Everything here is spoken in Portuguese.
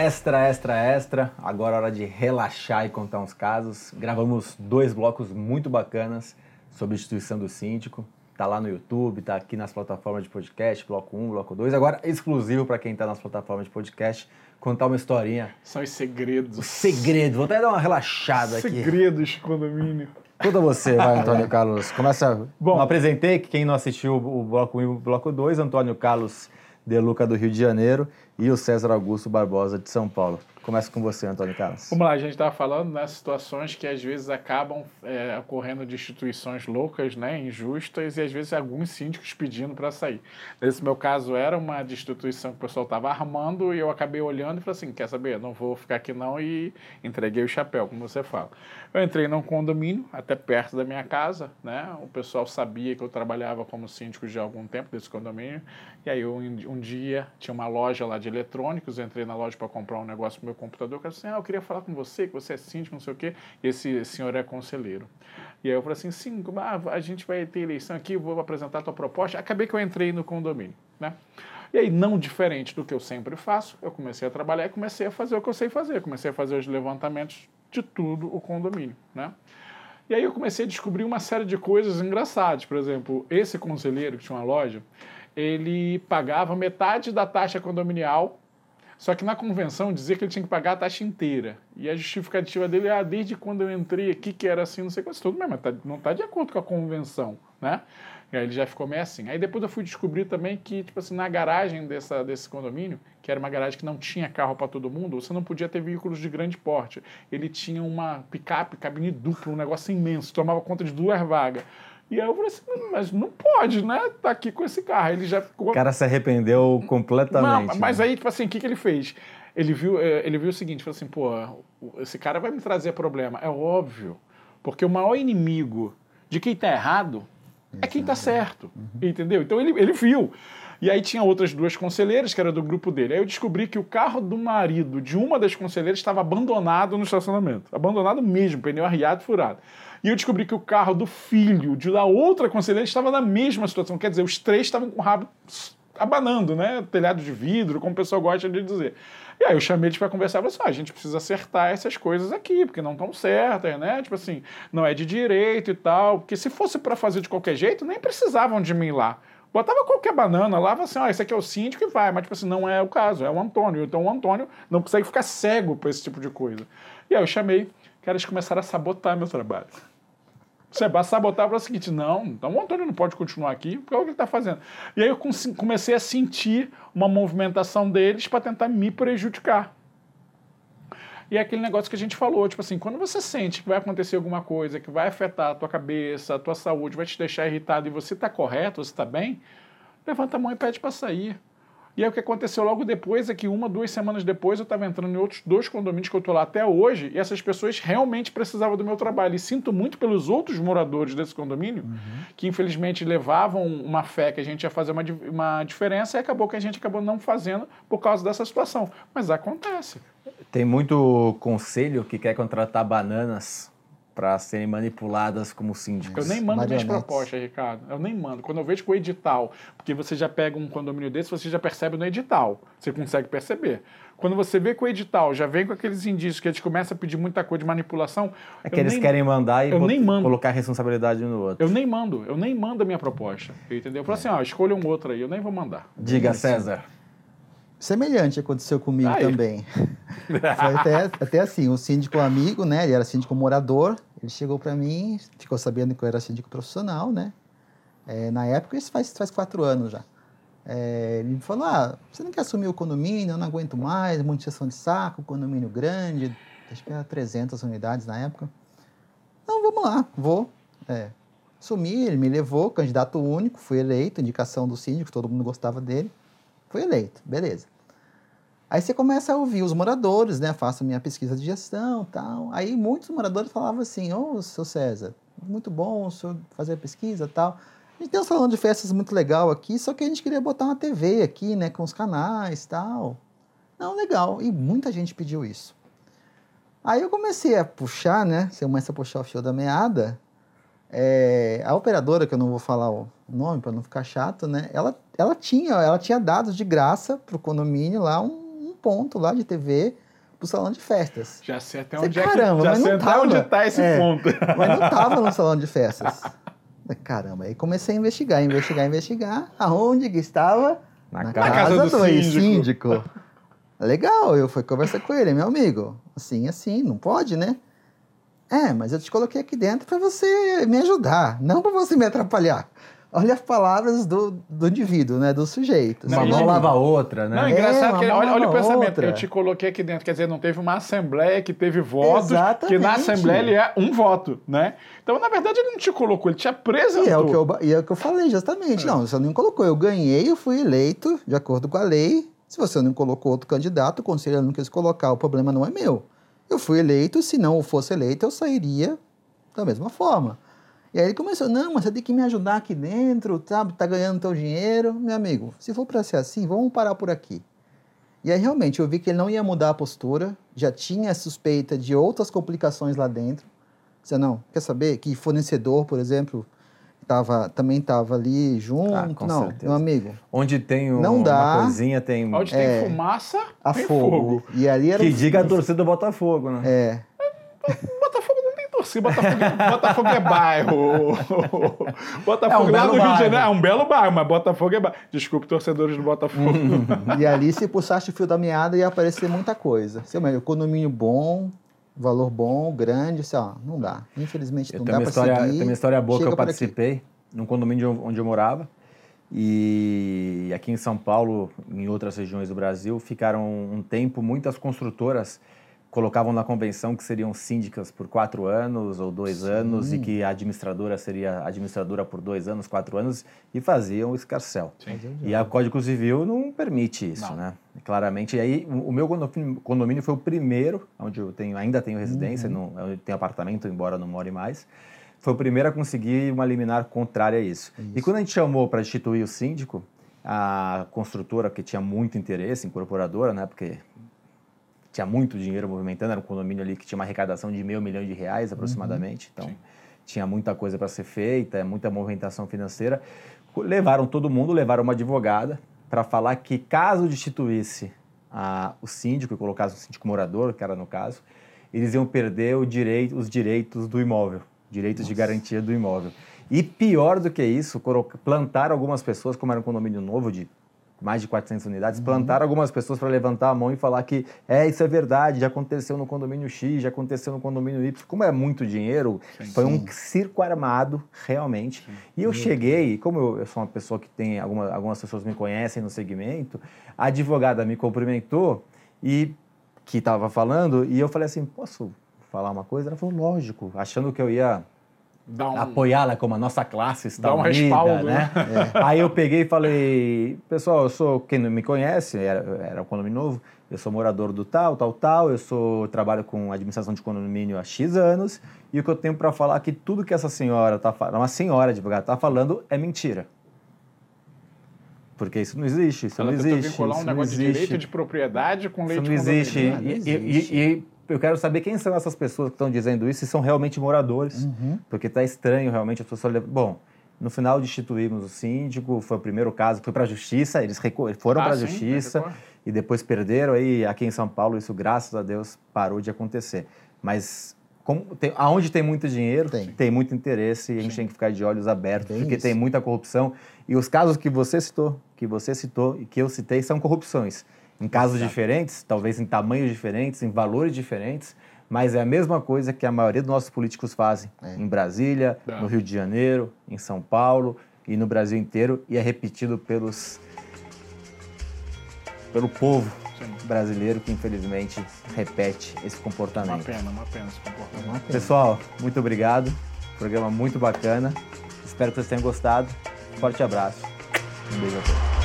Extra, extra, extra. Agora é hora de relaxar e contar uns casos. Gravamos dois blocos muito bacanas sobre a instituição do síndico. Tá lá no YouTube, tá aqui nas plataformas de podcast, bloco 1, bloco 2. Agora exclusivo para quem tá nas plataformas de podcast, contar uma historinha. São os segredos. O segredo. Vou até dar uma relaxada aqui. Segredos de condomínio. Conta você, vai, Antônio Carlos. Começa. Bom, não apresentei quem não assistiu o bloco 1 e o bloco 2, Antônio Carlos De Luca do Rio de Janeiro e o César Augusto Barbosa de São Paulo. Começa com você, Antônio Carlos. Vamos lá, a gente estava falando nas situações que às vezes acabam é, ocorrendo de instituições loucas, né, injustas, e às vezes alguns síndicos pedindo para sair. Nesse meu caso, era uma instituição que o pessoal estava armando e eu acabei olhando e falei assim: quer saber, não vou ficar aqui não, e entreguei o chapéu, como você fala. Eu entrei num condomínio, até perto da minha casa, né, o pessoal sabia que eu trabalhava como síndico de algum tempo desse condomínio, e aí eu, um dia tinha uma loja lá de eletrônicos, entrei na loja para comprar um negócio meu computador, o cara assim, ah, eu queria falar com você, que você é síndico, não sei o quê, e esse senhor é conselheiro. E aí eu falei assim, sim, ah, a gente vai ter eleição aqui, vou apresentar a tua proposta. Acabei que eu entrei no condomínio, né? E aí, não diferente do que eu sempre faço, eu comecei a trabalhar e comecei a fazer o que eu sei fazer. Comecei a fazer os levantamentos de tudo o condomínio, né? E aí eu comecei a descobrir uma série de coisas engraçadas. Por exemplo, esse conselheiro que tinha uma loja, ele pagava metade da taxa condominial só que na convenção dizia que ele tinha que pagar a taxa inteira. E a justificativa dele é, ah, desde quando eu entrei aqui que era assim, não sei quanto, tudo mas tá, não está de acordo com a convenção, né? E aí ele já ficou meio assim. Aí depois eu fui descobrir também que, tipo assim, na garagem dessa, desse condomínio, que era uma garagem que não tinha carro para todo mundo, você não podia ter veículos de grande porte. Ele tinha uma picape, cabine dupla, um negócio imenso, tomava conta de duas vagas. E aí eu falei assim, mas não pode, né? Tá aqui com esse carro. Ele já ficou. O cara se arrependeu completamente. Não, mas né? aí, tipo assim, o que, que ele fez? Ele viu, eh, ele viu o seguinte, falou assim, pô, esse cara vai me trazer problema. É óbvio. Porque o maior inimigo de quem tá errado é quem tá certo. Uhum. Entendeu? Então ele, ele viu. E aí tinha outras duas conselheiras, que era do grupo dele. Aí eu descobri que o carro do marido de uma das conselheiras estava abandonado no estacionamento. Abandonado mesmo, pneu arriado, furado. E eu descobri que o carro do filho de da outra conselheira estava na mesma situação. Quer dizer, os três estavam com o rabo abanando, né? Telhado de vidro, como o pessoal gosta de dizer. E aí eu chamei eles para conversar falei assim, ah, a gente precisa acertar essas coisas aqui, porque não estão certas, né? Tipo assim, não é de direito e tal. Porque se fosse para fazer de qualquer jeito, nem precisavam de mim lá. Botava qualquer banana lá, assim, ah, esse aqui é o síndico e vai. Mas, tipo assim, não é o caso, é o Antônio. Então o Antônio não consegue ficar cego para esse tipo de coisa. E aí eu chamei, eles começaram a sabotar meu trabalho. Você vai sabotar para o seguinte, não, então o Antônio não pode continuar aqui, porque é o que ele está fazendo. E aí eu comecei a sentir uma movimentação deles para tentar me prejudicar. E é aquele negócio que a gente falou, tipo assim, quando você sente que vai acontecer alguma coisa que vai afetar a tua cabeça, a tua saúde, vai te deixar irritado e você está correto, você está bem, levanta a mão e pede para sair. E aí o que aconteceu logo depois é que uma, duas semanas depois eu estava entrando em outros dois condomínios que eu estou lá até hoje e essas pessoas realmente precisavam do meu trabalho. E sinto muito pelos outros moradores desse condomínio uhum. que infelizmente levavam uma fé que a gente ia fazer uma, uma diferença e acabou que a gente acabou não fazendo por causa dessa situação. Mas acontece. Tem muito conselho que quer contratar bananas para serem manipuladas como síndicos. Eu nem mando minhas propostas, Ricardo. Eu nem mando. Quando eu vejo com o edital, porque você já pega um condomínio desse, você já percebe no edital. Você consegue perceber. Quando você vê que o edital já vem com aqueles indícios que eles começam a pedir muita coisa de manipulação. É que eles nem, querem mandar e eu nem mando. colocar responsabilidade no outro. Eu nem mando. Eu nem mando a minha proposta. Entendeu? Eu falo é. assim, ó, escolha um outro aí. Eu nem vou mandar. Diga, César. Semelhante aconteceu comigo Aí. também. Foi até, até assim, o síndico amigo, né? Ele era síndico morador. Ele chegou para mim, ficou sabendo que eu era síndico profissional, né? É, na época, isso faz, faz quatro anos já. É, ele me falou: ah, você não quer assumir o condomínio? Eu não aguento mais, muita de saco, condomínio grande, acho que era 300 unidades na época. Não, vamos lá, vou. É, assumi, ele me levou, candidato único, fui eleito, indicação do síndico, todo mundo gostava dele. Fui eleito, beleza. Aí você começa a ouvir os moradores, né? Faço minha pesquisa de gestão tal. Aí muitos moradores falavam assim, ô, oh, seu César, muito bom o senhor fazer a pesquisa tal. A gente tem um salão de festas muito legal aqui, só que a gente queria botar uma TV aqui, né? Com os canais tal. Não, legal. E muita gente pediu isso. Aí eu comecei a puxar, né? Você começa a puxar o fio da meada. É, a operadora, que eu não vou falar o nome para não ficar chato, né? Ela, ela, tinha, ela tinha dados de graça para o condomínio lá, um ponto lá de TV pro salão de festas. Já sei até Você, onde caramba, é que, já mas sei não até tava. onde tá esse É. ponto. Mas não tava no salão de festas. Caramba, aí comecei a investigar, investigar, investigar. Aonde que estava? Na casa, casa do do síndico. ex-síndico. Legal, eu fui conversar com ele, meu amigo. Assim, assim, não pode, né? É, mas eu te coloquei aqui dentro para você me ajudar, não para você me atrapalhar. Olha as palavras do, do indivíduo, né? Do sujeito. Uma Não, mão lava a outra, né? Não, É, engraçado uma que olha, olha o pensamento. outra. Eu te coloquei aqui dentro, quer dizer, não teve uma assembleia que teve votos, que Exatamente. na assembleia ele é um voto, né? Então, na verdade, ele não te colocou, ele te apresentou. E é, o que eu, e é o que eu falei, justamente. Não, você não colocou. Eu ganhei, eu fui eleito de acordo com a lei. Se você não colocou outro candidato, o conselho não quis colocar, o problema não é meu. Eu fui eleito, se não fosse eleito, eu sairia da mesma forma. E aí ele começou, não, mas você tem que me ajudar aqui dentro, sabe? Tá ganhando teu dinheiro. Meu amigo, se for para ser assim, vamos parar por aqui. E aí realmente eu vi que ele não ia mudar a postura, já tinha suspeita de outras complicações lá dentro. Você não, quer saber que fornecedor, por exemplo, tava, também estava ali junto? Ah, com não, certeza. meu amigo, Onde tem um- Não dá. uma coisinha, tem. Onde É. tem fumaça, a tem fogo. fogo. E ali era Que um- diga a torcida do Botafogo, né? É, Tem torcida, Botafogo, é- Botafogo é bairro. Botafogo É um lá Rio de bairro. Janeiro é um belo bairro, mas Botafogo é bairro. Desculpe, torcedores do Botafogo. e ali se puxasse o fio da meada ia aparecer muita coisa. Seu meu, condomínio bom, valor bom, grande, assim, ó, não dá. Infelizmente Eu não dá uma, para história, seguir. tenho uma história boa que Chega eu por aqui. participei num condomínio onde eu- onde eu morava. E aqui em São Paulo, em outras regiões do Brasil, ficaram um tempo, muitas construtoras colocavam na convenção que seriam síndicas por quatro anos ou dois anos e que a administradora seria administradora por dois anos, quatro anos e faziam o escarcel. E a Código Civil não permite isso, Não. né? Claramente. E aí, o o meu condomínio- foi o primeiro, onde eu tenho, ainda tenho residência, não, eu tenho apartamento, embora não more mais. Foi o primeiro a conseguir uma liminar contrária a isso. E quando a gente chamou para destituir o síndico, a construtora, que tinha muito interesse, incorporadora, né? Porque tinha muito dinheiro movimentando, era um condomínio ali que tinha uma arrecadação de meio milhão de reais aproximadamente. Então, tinha muita coisa para ser feita, muita movimentação financeira. Levaram todo mundo, levaram uma advogada para falar que caso destituísse a- o síndico e colocasse o síndico morador, que era no caso, eles iam perder o direito, os direitos do imóvel, direitos de garantia do imóvel. E pior do que isso, plantaram algumas pessoas, como era um condomínio novo de mais de 400 unidades, plantaram algumas pessoas para levantar a mão e falar que é, isso é verdade, já aconteceu no condomínio X, já aconteceu no condomínio Y. Como é muito dinheiro, foi um circo armado, realmente. E eu cheguei, como eu, eu sou uma pessoa que tem, alguma, algumas pessoas me conhecem no segmento, a advogada me cumprimentou e que estava falando, e eu falei assim, posso falar uma coisa? Ela falou, lógico, achando que eu ia um... apoiá-la como a nossa classe está Dá um unida, respaldo, né? Aí eu peguei e falei, pessoal, eu sou, quem não me conhece, era, era um condomínio novo, eu sou morador do tal, tal, tal, eu sou, trabalho com administração de condomínio há X anos, e o que eu tenho para falar é que tudo que essa senhora está falando, uma senhora advogada está falando é mentira. Porque isso não existe, isso Ela não existe. vincular um isso não negócio de existe. direito de propriedade com lei Isso de não existe. não E- e- existe. E, e eu quero saber quem são essas pessoas que estão dizendo isso e são realmente moradores. Uhum. Porque está estranho realmente as pessoas. lev- Bom, no final destituímos o síndico, foi o primeiro caso, foi para a justiça, eles foram Ah, para a justiça e depois perderam. Aí aqui em São Paulo, isso graças a Deus parou de acontecer. Mas como tem, aonde tem muito dinheiro, Tem. muito interesse e a gente tem que ficar de olhos abertos, Bem porque isso. tem muita corrupção. E os casos que você citou, que você citou e que eu citei são corrupções. Em casos Exato. diferentes, talvez em tamanhos diferentes, em valores diferentes, mas é a mesma coisa que a maioria dos nossos políticos fazem. É. Em Brasília, no Rio de Janeiro, em São Paulo e no Brasil inteiro, e é repetido pelos pelo povo Sim. brasileiro que infelizmente repete esse Uma comportamento. pena, uma pena esse comportamento. Uma pena. Pessoal, muito obrigado. Programa muito bacana. Espero que vocês tenham gostado. Forte abraço. Um beijo a todos.